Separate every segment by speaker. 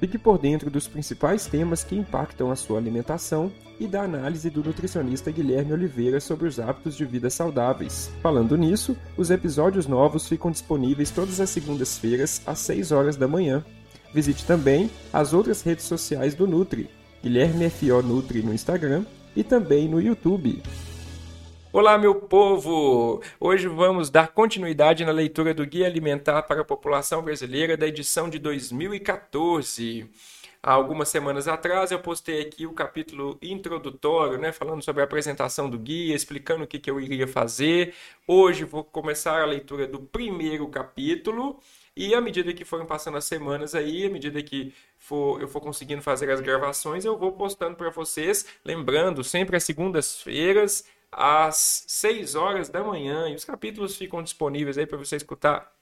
Speaker 1: Fique por dentro dos principais temas que impactam a sua alimentação e da análise do nutricionista Guilherme Oliveira sobre os hábitos de vida saudáveis. Falando nisso, os episódios novos ficam disponíveis todas as segundas-feiras às 6 horas da manhã. Visite também as outras redes sociais do Nutri, Guilherme F.O. Nutri no Instagram e também no YouTube. Olá, meu povo! Hoje vamos dar continuidade na leitura do Guia Alimentar para a População Brasileira da edição de 2014. Há algumas semanas atrás eu postei aqui o capítulo introdutório, né, falando sobre a apresentação do guia, explicando o que, que eu iria fazer. Hoje vou começar a leitura do primeiro capítulo e à medida que forem passando as semanas aí, à medida que for, eu for conseguindo fazer as gravações, eu vou postando para vocês. Lembrando, sempre às segundas-feiras, às 6 horas da manhã. E os capítulos ficam disponíveis aí para você escutar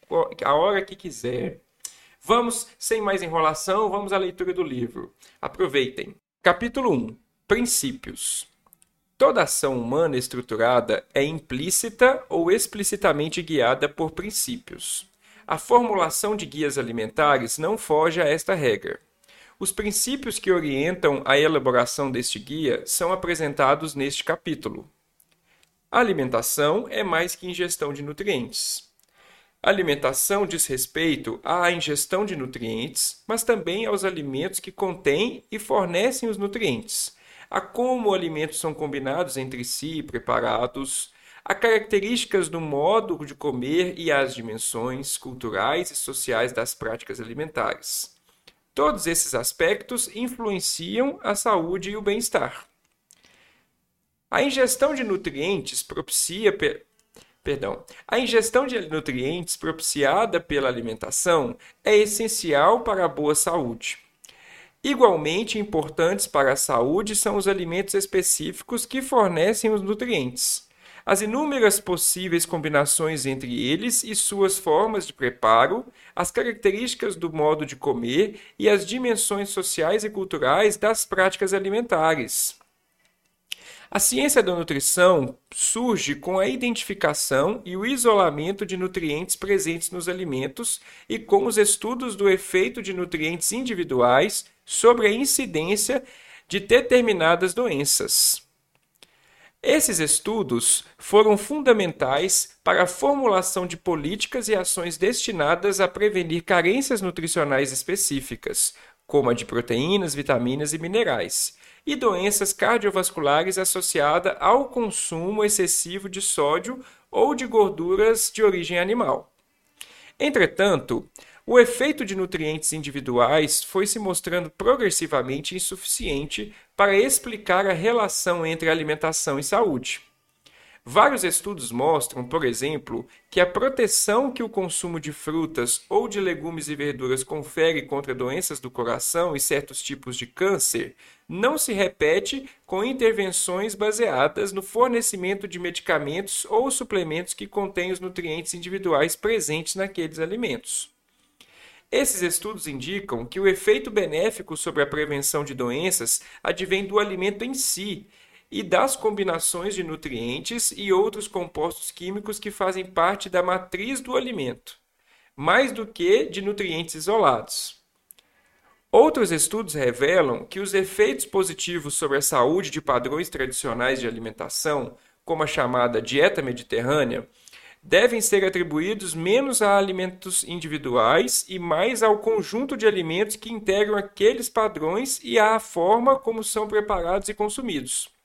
Speaker 1: a hora que quiser. Vamos, sem mais enrolação, vamos à leitura do livro. Aproveitem. Capítulo 1 Princípios. Toda ação humana estruturada é implícita ou explicitamente guiada por princípios. A formulação de guias alimentares não foge a esta regra. Os princípios que orientam a elaboração deste guia são apresentados neste capítulo. Alimentação é mais que ingestão de nutrientes. Alimentação diz respeito à ingestão de nutrientes, mas também aos alimentos que contêm e fornecem os nutrientes, a como alimentos são combinados entre si e preparados, a características do modo de comer e as dimensões culturais e sociais das práticas alimentares. Todos esses aspectos influenciam a saúde e o bem-estar. A ingestão de nutrientes propicia Perdão. A ingestão de nutrientes propiciada pela alimentação é essencial para a boa saúde. Igualmente importantes para a saúde são os alimentos específicos que fornecem os nutrientes. As inúmeras possíveis combinações entre eles e suas formas de preparo, as características do modo de comer e as dimensões sociais e culturais das práticas alimentares. A ciência da nutrição surge com a identificação e o isolamento de nutrientes presentes nos alimentos e com os estudos do efeito de nutrientes individuais sobre a incidência de determinadas doenças. Esses estudos foram fundamentais para a formulação de políticas e ações destinadas a prevenir carências nutricionais específicas, como a de proteínas, vitaminas e minerais, e doenças cardiovasculares associadas ao consumo excessivo de sódio ou de gorduras de origem animal. Entretanto, o efeito de nutrientes individuais foi se mostrando progressivamente insuficiente para explicar a relação entre alimentação e saúde. Vários estudos mostram, por exemplo, que a proteção que o consumo de frutas ou de legumes e verduras confere contra doenças do coração e certos tipos de câncer não se repete com intervenções baseadas no fornecimento de medicamentos ou suplementos que contêm os nutrientes individuais presentes naqueles alimentos. Esses estudos indicam que o efeito benéfico sobre a prevenção de doenças advém do alimento em si e das combinações de nutrientes e outros compostos químicos que fazem parte da matriz do alimento, mais do que de nutrientes isolados. Outros estudos revelam que os efeitos positivos sobre a saúde de padrões tradicionais de alimentação, como a chamada dieta mediterrânea, devem ser atribuídos menos a alimentos individuais e mais ao conjunto de alimentos que integram aqueles padrões e à forma como são preparados e consumidos.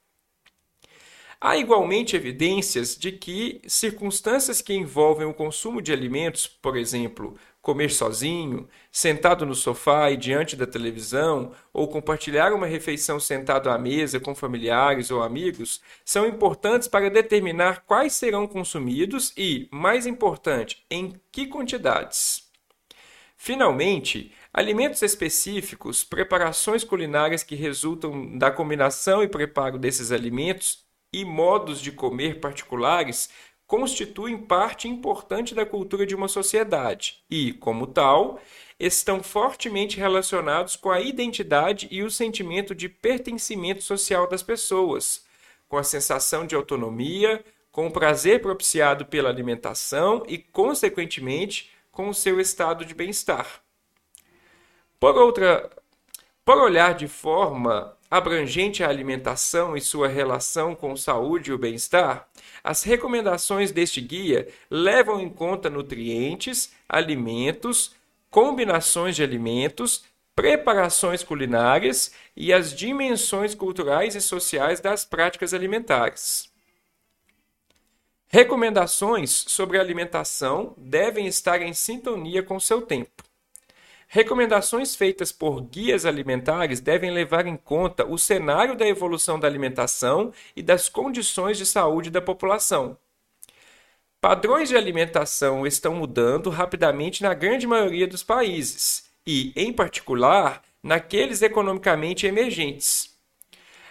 Speaker 1: Há igualmente evidências de que circunstâncias que envolvem o consumo de alimentos, por exemplo, comer sozinho, sentado no sofá e diante da televisão, ou compartilhar uma refeição sentado à mesa com familiares ou amigos, são importantes para determinar quais serão consumidos e, mais importante, em que quantidades. Finalmente, alimentos específicos, preparações culinárias que resultam da combinação e preparo desses alimentos e modos de comer particulares constituem parte importante da cultura de uma sociedade e, como tal, estão fortemente relacionados com a identidade e o sentimento de pertencimento social das pessoas, com a sensação de autonomia, com o prazer propiciado pela alimentação e, consequentemente, com o seu estado de bem-estar. Por outra Por olhar de forma abrangente a alimentação e sua relação com saúde e o bem-estar, as recomendações deste guia levam em conta nutrientes, alimentos, combinações de alimentos, preparações culinárias e as dimensões culturais e sociais das práticas alimentares. Recomendações sobre alimentação devem estar em sintonia com seu tempo. Recomendações feitas por guias alimentares devem levar em conta o cenário da evolução da alimentação e das condições de saúde da população. Padrões de alimentação estão mudando rapidamente na grande maioria dos países e, em particular, naqueles economicamente emergentes.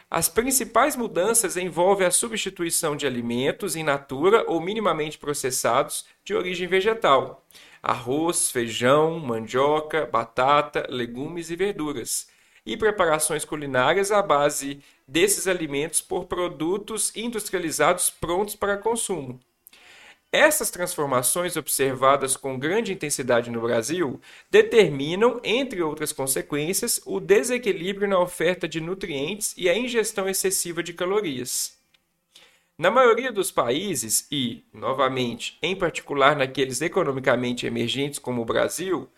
Speaker 1: As principais mudanças envolvem a substituição de alimentos in natura ou minimamente processados de origem vegetal, arroz, feijão, mandioca, batata, legumes e verduras, e preparações culinárias à base desses alimentos por produtos industrializados prontos para consumo. Essas transformações observadas com grande intensidade no Brasil determinam, entre outras consequências, o desequilíbrio na oferta de nutrientes e a ingestão excessiva de calorias. Na maioria dos países, e, novamente, em particular naqueles economicamente emergentes como o Brasil,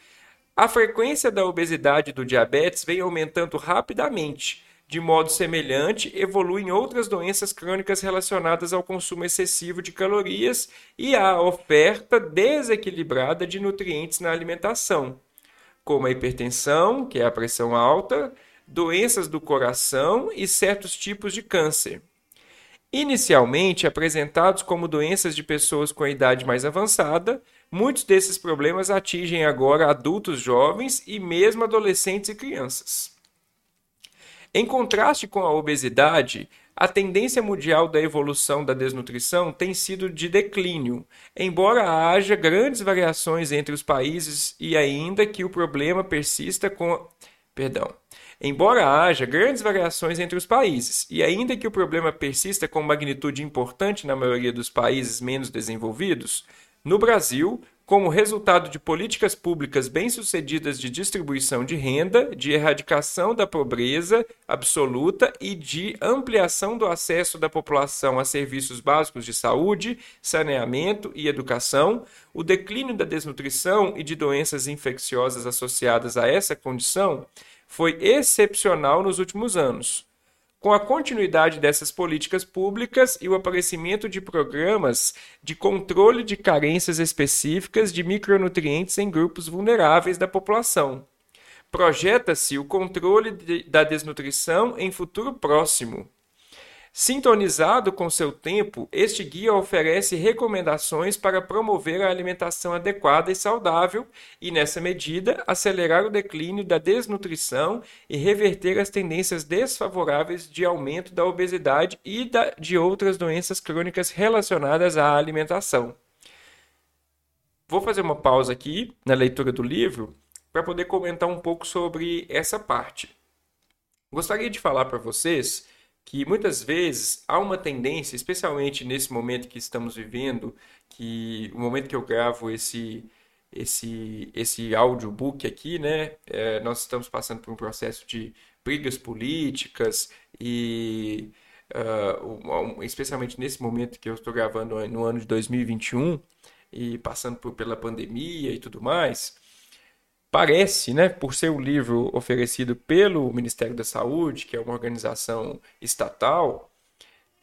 Speaker 1: a frequência da obesidade e do diabetes vem aumentando rapidamente, de modo semelhante, evoluem outras doenças crônicas relacionadas ao consumo excessivo de calorias e à oferta desequilibrada de nutrientes na alimentação, como a hipertensão, que é a pressão alta, doenças do coração e certos tipos de câncer. Inicialmente apresentados como doenças de pessoas com a idade mais avançada, muitos desses problemas atingem agora adultos jovens e mesmo adolescentes e crianças. Em contraste com a obesidade, a tendência mundial da evolução da desnutrição tem sido de declínio, embora haja grandes variações entre os países e ainda que o problema persista com. Perdão. Embora haja grandes variações entre os países, e ainda que o problema persista com magnitude importante na maioria dos países menos desenvolvidos, no Brasil, como resultado de políticas públicas bem-sucedidas de distribuição de renda, de erradicação da pobreza absoluta e de ampliação do acesso da população a serviços básicos de saúde, saneamento e educação, o declínio da desnutrição e de doenças infecciosas associadas a essa condição foi excepcional nos últimos anos com a continuidade dessas políticas públicas e o aparecimento de programas de controle de carências específicas de micronutrientes em grupos vulneráveis da população. Projeta-se o controle de, da desnutrição em futuro próximo. Sintonizado com seu tempo, este guia oferece recomendações para promover a alimentação adequada e saudável e, nessa medida, acelerar o declínio da desnutrição e reverter as tendências desfavoráveis de aumento da obesidade e da, de outras doenças crônicas relacionadas à alimentação. Vou fazer uma pausa aqui na leitura do livro para poder comentar um pouco sobre essa parte. Gostaria de falar para vocês que muitas vezes há uma tendência, especialmente nesse momento que estamos vivendo, que o momento que eu gravo esse esse esse audiobook aqui, né, é, nós estamos passando por um processo de brigas políticas e uh, especialmente nesse momento que eu estou gravando no ano de 2021 e passando por, pela pandemia e tudo mais, parece, né, por ser um livro oferecido pelo Ministério da Saúde, que é uma organização estatal,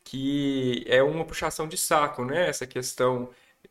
Speaker 1: que é uma puxação de saco, né? Essa questão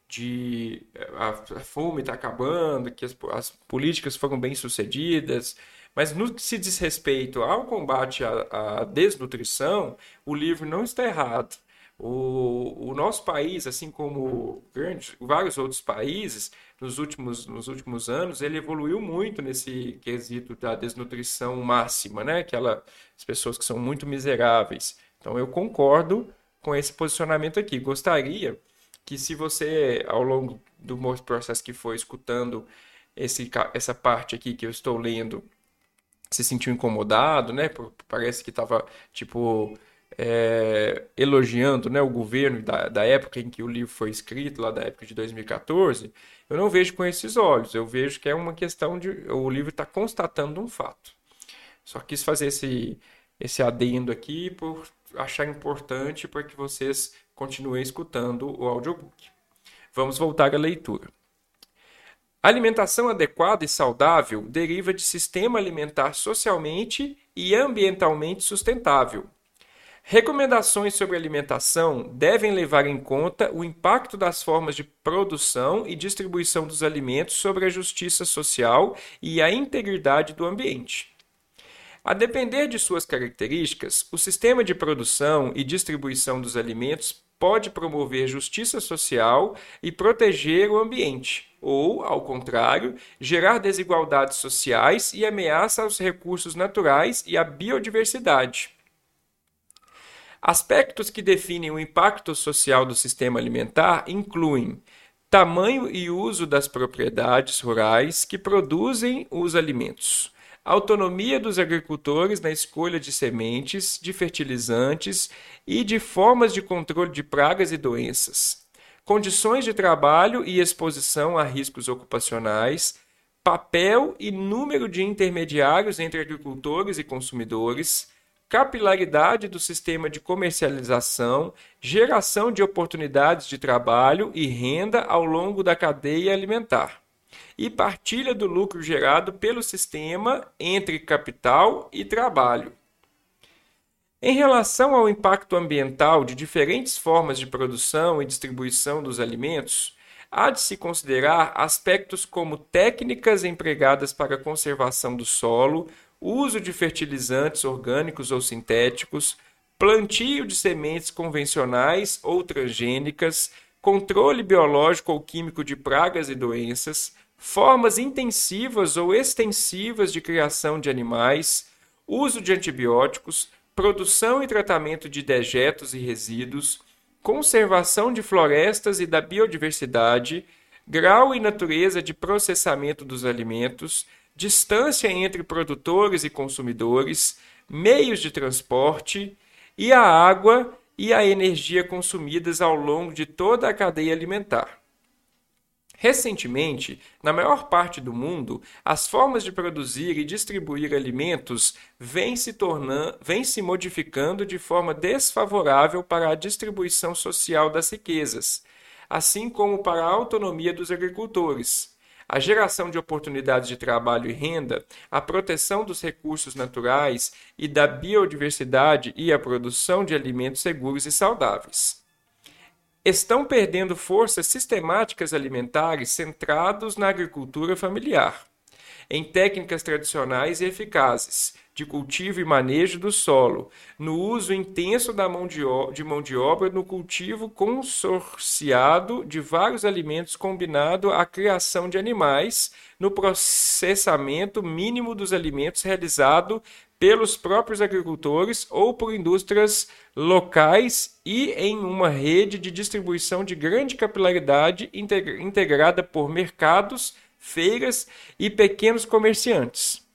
Speaker 1: de a, a fome está acabando, que as, as, políticas foram bem sucedidas, mas no que se diz respeito ao combate à, à desnutrição, o livro não está errado. O, o nosso país, assim como grandes, vários outros países, nos últimos, nos últimos anos, ele evoluiu muito nesse quesito da desnutrição máxima, né? Aquelas pessoas que são muito miseráveis. Então, eu concordo com esse posicionamento aqui. Gostaria que, se você, ao longo do processo que foi escutando esse, essa parte aqui que eu estou lendo, se sentiu incomodado, né? Parece que estava, tipo, é, elogiando né, o governo da, da época em que o livro foi escrito, lá da época de 2014, eu não vejo com esses olhos. Eu vejo que é uma questão de. O livro está constatando um fato. Só quis fazer esse, esse adendo aqui por achar importante para que vocês continuem escutando o audiobook. Vamos voltar à leitura. A alimentação adequada e saudável deriva de sistema alimentar socialmente e ambientalmente sustentável. Recomendações sobre alimentação devem levar em conta o impacto das formas de produção e distribuição dos alimentos sobre a justiça social e a integridade do ambiente. A depender de suas características, o sistema de produção e distribuição dos alimentos pode promover justiça social e proteger o ambiente, ou, ao contrário, gerar desigualdades sociais e ameaça aos recursos naturais e à biodiversidade. Aspectos que definem o impacto social do sistema alimentar incluem tamanho e uso das propriedades rurais que produzem os alimentos autonomia dos agricultores na escolha de sementes, de fertilizantes e de formas de controle de pragas e doenças, condições de trabalho e exposição a riscos ocupacionais, papel e número de intermediários entre agricultores e consumidores, capilaridade do sistema de comercialização, geração de oportunidades de trabalho e renda ao longo da cadeia alimentar e partilha do lucro gerado pelo sistema entre capital e trabalho. Em relação ao impacto ambiental de diferentes formas de produção e distribuição dos alimentos, há de se considerar aspectos como técnicas empregadas para a conservação do solo, uso de fertilizantes orgânicos ou sintéticos, plantio de sementes convencionais ou transgênicas, controle biológico ou químico de pragas e doenças, formas intensivas ou extensivas de criação de animais, uso de antibióticos, produção e tratamento de dejetos e resíduos, conservação de florestas e da biodiversidade, grau e natureza de processamento dos alimentos, distância entre produtores e consumidores, meios de transporte e a água e a energia consumidas ao longo de toda a cadeia alimentar. Recentemente, na maior parte do mundo, as formas de produzir e distribuir alimentos vêm se, tornando, vêm se modificando de forma desfavorável para a distribuição social das riquezas, assim como para a autonomia dos agricultores, a geração de oportunidades de trabalho e renda, a proteção dos recursos naturais e da biodiversidade e a produção de alimentos seguros e saudáveis. Estão perdendo forças sistemáticas alimentares centrados na agricultura familiar, em técnicas tradicionais e eficazes de cultivo e manejo do solo, no uso intenso da mão de, de mão de obra no cultivo consorciado de vários alimentos combinado à criação de animais, no processamento mínimo dos alimentos realizado pelos próprios agricultores ou por indústrias locais e em uma rede de distribuição de grande capilaridade integrada por mercados, feiras e pequenos comerciantes.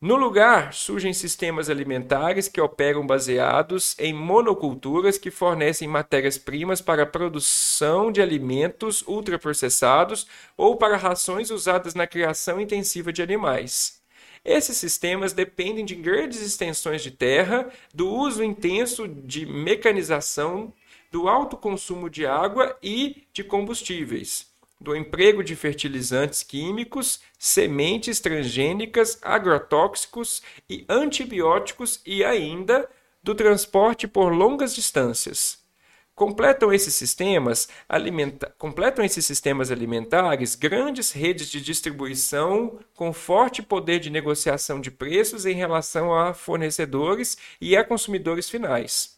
Speaker 1: No lugar, surgem sistemas alimentares que operam baseados em monoculturas que fornecem matérias-primas para a produção de alimentos ultraprocessados ou para rações usadas na criação intensiva de animais. Esses sistemas dependem de grandes extensões de terra, do uso intenso de mecanização, do alto consumo de água e de combustíveis, do emprego de fertilizantes químicos, sementes transgênicas, agrotóxicos e antibióticos e ainda do transporte por longas distâncias. Completam esses sistemas, alimenta... completam esses sistemas alimentares grandes redes de distribuição com forte poder de negociação de preços em relação a fornecedores e a consumidores finais.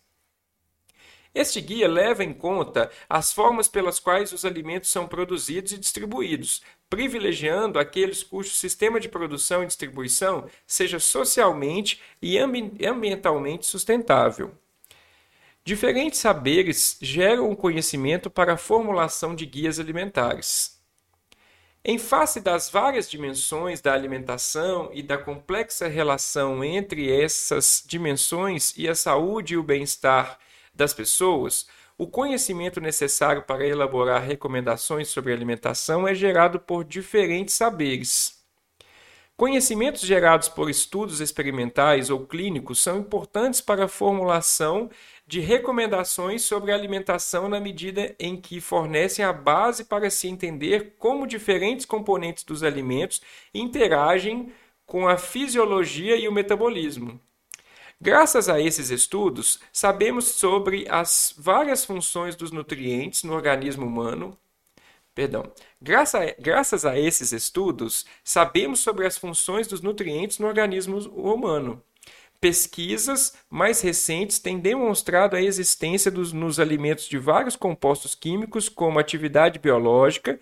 Speaker 1: Este guia leva em conta as formas pelas quais os alimentos são produzidos e distribuídos, privilegiando aqueles cujo sistema de produção e distribuição seja socialmente e ambientalmente sustentável. Diferentes saberes geram o conhecimento para a formulação de guias alimentares. Em face das várias dimensões da alimentação e da complexa relação entre essas dimensões e a saúde e o bem-estar das pessoas, o conhecimento necessário para elaborar recomendações sobre alimentação é gerado por diferentes saberes. Conhecimentos gerados por estudos experimentais ou clínicos são importantes para a formulação de recomendações sobre alimentação na medida em que fornecem a base para se entender como diferentes componentes dos alimentos interagem com a fisiologia e o metabolismo. Graças a esses estudos, sabemos sobre as várias funções dos nutrientes no organismo humano. Perdão. Graças a, graças a esses estudos, sabemos sobre as funções dos nutrientes no organismo humano. Pesquisas mais recentes têm demonstrado a existência dos, nos alimentos de vários compostos químicos como atividade biológica,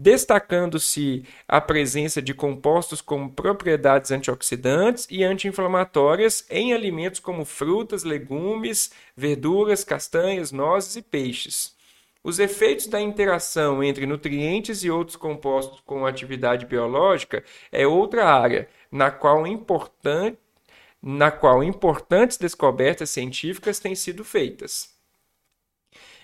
Speaker 1: destacando-se a presença de compostos com propriedades antioxidantes e anti-inflamatórias em alimentos como frutas, legumes, verduras, castanhas, nozes e peixes. Os efeitos da interação entre nutrientes e outros compostos com atividade biológica é outra área na qual importante na qual importantes descobertas científicas têm sido feitas.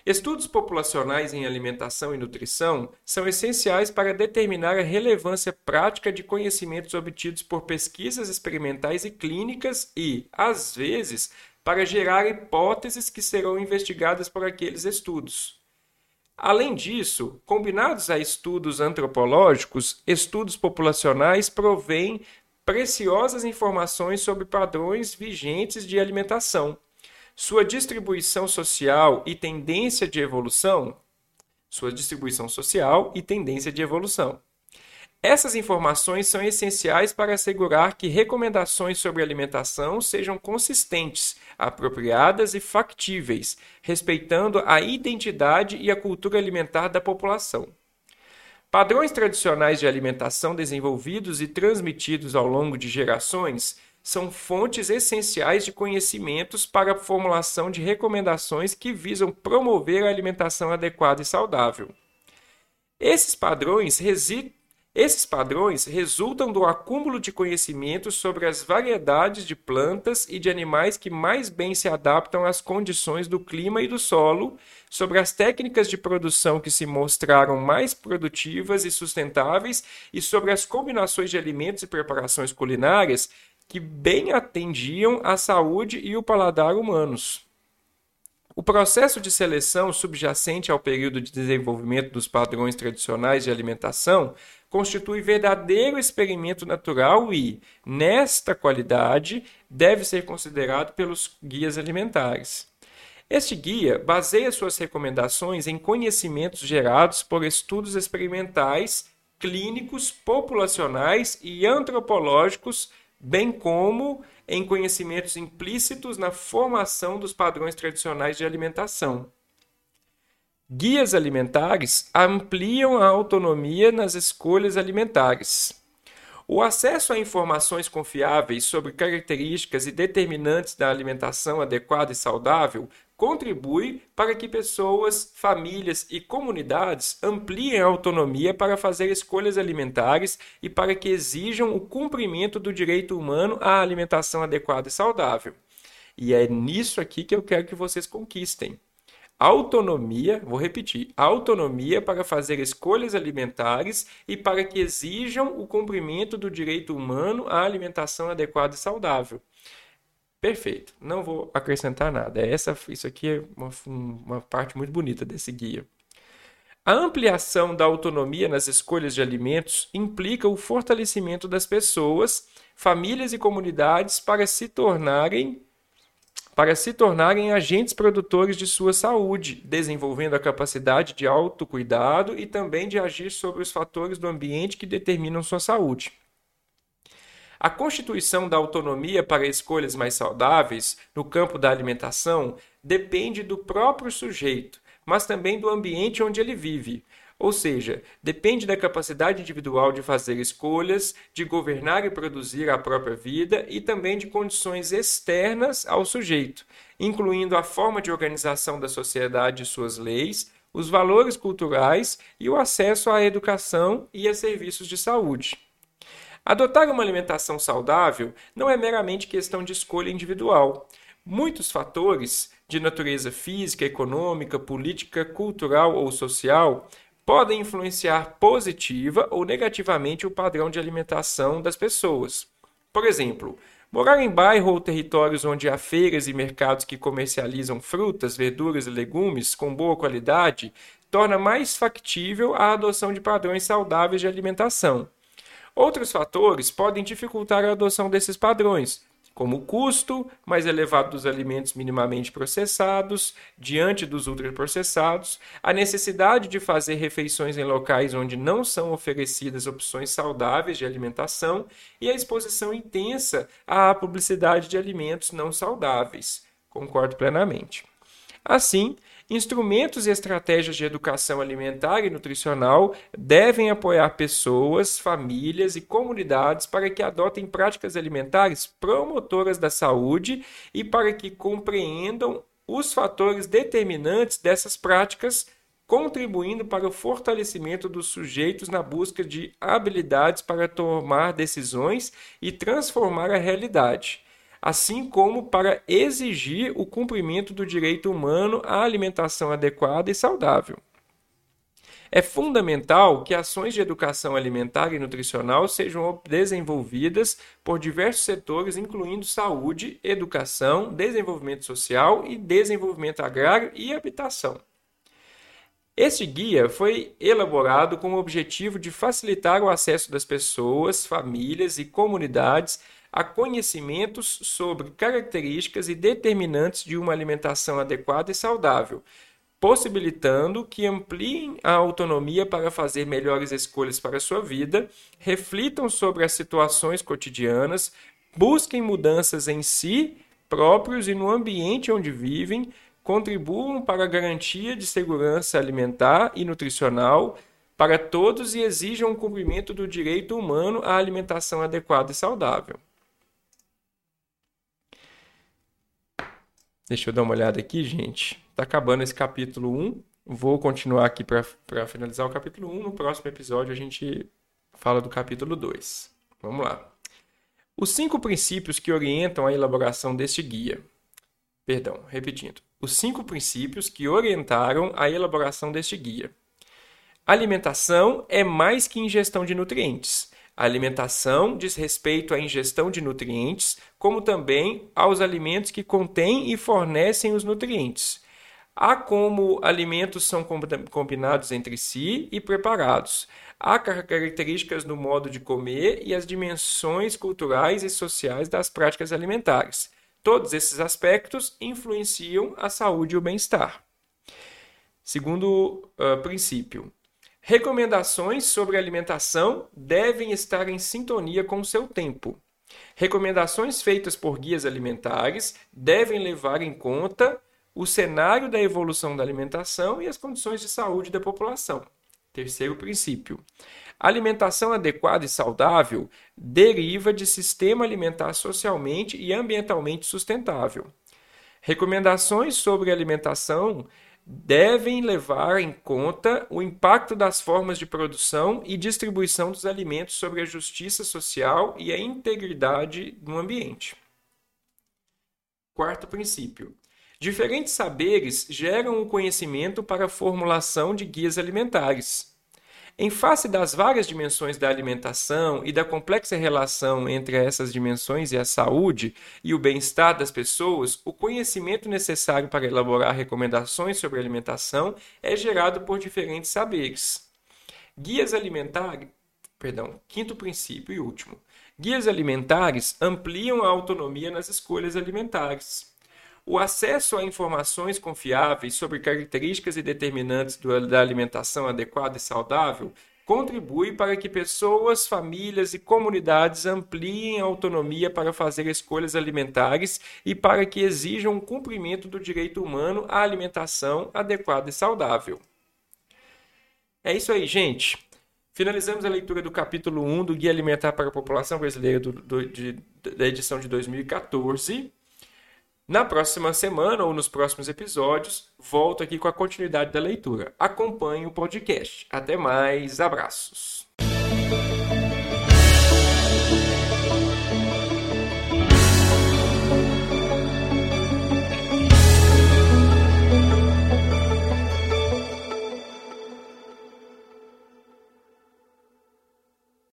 Speaker 1: Estudos populacionais em alimentação e nutrição são essenciais para determinar a relevância prática de conhecimentos obtidos por pesquisas experimentais e clínicas e, às vezes, para gerar hipóteses que serão investigadas por aqueles estudos. Além disso, combinados a estudos antropológicos, estudos populacionais provêm preciosas informações sobre padrões vigentes de alimentação, sua distribuição social e tendência de evolução, sua distribuição social e tendência de evolução. Essas informações são essenciais para assegurar que recomendações sobre alimentação sejam consistentes, apropriadas e factíveis, respeitando a identidade e a cultura alimentar da população. Padrões tradicionais de alimentação desenvolvidos e transmitidos ao longo de gerações são fontes essenciais de conhecimentos para a formulação de recomendações que visam promover a alimentação adequada e saudável. Esses padrões esses padrões resultam do acúmulo de conhecimentos sobre as variedades de plantas e de animais que mais bem se adaptam às condições do clima e do solo, sobre as técnicas de produção que se mostraram mais produtivas e sustentáveis e sobre as combinações de alimentos e preparações culinárias que bem atendiam à saúde e o paladar humanos. O processo de seleção subjacente ao período de desenvolvimento dos padrões tradicionais de alimentação constitui verdadeiro experimento natural e, nesta qualidade, deve ser considerado pelos guias alimentares. Este guia baseia suas recomendações em conhecimentos gerados por estudos experimentais, clínicos, populacionais e antropológicos, bem como em conhecimentos implícitos na formação dos padrões tradicionais de alimentação. Guias alimentares ampliam a autonomia nas escolhas alimentares. O acesso a informações confiáveis sobre características e determinantes da alimentação adequada e saudável contribui para que pessoas, famílias e comunidades ampliem a autonomia para fazer escolhas alimentares e para que exijam o cumprimento do direito humano à alimentação adequada e saudável. E é nisso aqui que eu quero que vocês conquistem autonomia, vou repetir, autonomia para fazer escolhas alimentares e para que exijam o cumprimento do direito humano à alimentação adequada e saudável. Perfeito, não vou acrescentar nada. Essa, isso aqui é uma, uma parte muito bonita desse guia. A ampliação da autonomia nas escolhas de alimentos implica o fortalecimento das pessoas, famílias e comunidades para se tornarem para se tornarem agentes produtores de sua saúde, desenvolvendo a capacidade de autocuidado e também de agir sobre os fatores do ambiente que determinam sua saúde. A constituição da autonomia para escolhas mais saudáveis no campo da alimentação depende do próprio sujeito, mas também do ambiente onde ele vive, ou seja, depende da capacidade individual de fazer escolhas, de governar e produzir a própria vida e também de condições externas ao sujeito, incluindo a forma de organização da sociedade e suas leis, os valores culturais e o acesso à educação e a serviços de saúde. Adotar uma alimentação saudável não é meramente questão de escolha individual. Muitos fatores, de natureza física, econômica, política, cultural ou social, podem influenciar positiva ou negativamente o padrão de alimentação das pessoas. Por exemplo, morar em bairro ou territórios onde há feiras e mercados que comercializam frutas, verduras e legumes com boa qualidade torna mais factível a adoção de padrões saudáveis de alimentação. Outros fatores podem dificultar a adoção desses padrões, como o custo mais elevado dos alimentos minimamente processados diante dos ultraprocessados, a necessidade de fazer refeições em locais onde não são oferecidas opções saudáveis de alimentação e a exposição intensa à publicidade de alimentos não saudáveis. Concordo plenamente. Assim, Instrumentos e estratégias de educação alimentar e nutricional devem apoiar pessoas, famílias e comunidades para que adotem práticas alimentares promotoras da saúde e para que compreendam os fatores determinantes dessas práticas, contribuindo para o fortalecimento dos sujeitos na busca de habilidades para tomar decisões e transformar a realidade assim como para exigir o cumprimento do direito humano à alimentação adequada e saudável. É fundamental que ações de educação alimentar e nutricional sejam desenvolvidas por diversos setores, incluindo saúde, educação, desenvolvimento social e desenvolvimento agrário e habitação. Este guia foi elaborado com o objetivo de facilitar o acesso das pessoas, famílias e comunidades a conhecimentos sobre características e determinantes de uma alimentação adequada e saudável, possibilitando que ampliem a autonomia para fazer melhores escolhas para a sua vida, reflitam sobre as situações cotidianas, busquem mudanças em si próprios e no ambiente onde vivem, contribuam para a garantia de segurança alimentar e nutricional para todos e exijam o cumprimento do direito humano à alimentação adequada e saudável. Deixa eu dar uma olhada aqui, gente. Tá acabando esse capítulo 1. Vou continuar aqui para finalizar o capítulo 1. No próximo episódio a gente fala do capítulo 2. Vamos lá. Os cinco princípios que orientam a elaboração deste guia. Perdão, repetindo. Os cinco princípios que orientaram a elaboração deste guia. Alimentação é mais que ingestão de nutrientes. A alimentação diz respeito à ingestão de nutrientes, como também aos alimentos que contêm e fornecem os nutrientes. Há como alimentos são combinados entre si e preparados. Há características no modo de comer e as dimensões culturais e sociais das práticas alimentares. Todos esses aspectos influenciam a saúde e o bem-estar. Segundo uh, princípio, Recomendações sobre alimentação devem estar em sintonia com o seu tempo. Recomendações feitas por guias alimentares devem levar em conta o cenário da evolução da alimentação e as condições de saúde da população. Terceiro princípio: alimentação adequada e saudável deriva de sistema alimentar socialmente e ambientalmente sustentável. Recomendações sobre alimentação devem levar em conta o impacto das formas de produção e distribuição dos alimentos sobre a justiça social e a integridade do ambiente. Quarto princípio: diferentes saberes geram o conhecimento para a formulação de guias alimentares. Em face das várias dimensões da alimentação e da complexa relação entre essas dimensões e a saúde e o bem-estar das pessoas, o conhecimento necessário para elaborar recomendações sobre alimentação é gerado por diferentes saberes. Guias alimentares, perdão, quinto princípio e último. Guias alimentares ampliam a autonomia nas escolhas alimentares. O acesso a informações confiáveis sobre características e determinantes da alimentação adequada e saudável contribui para que pessoas, famílias e comunidades ampliem a autonomia para fazer escolhas alimentares e para que exijam o cumprimento do direito humano à alimentação adequada e saudável. É isso aí, gente. Finalizamos a leitura do capítulo 1 do Guia Alimentar para a População Brasileira do, do, de, da edição de 2014. Na próxima semana ou nos próximos episódios, volto aqui com a continuidade da leitura. Acompanhe o podcast. Até mais, abraços.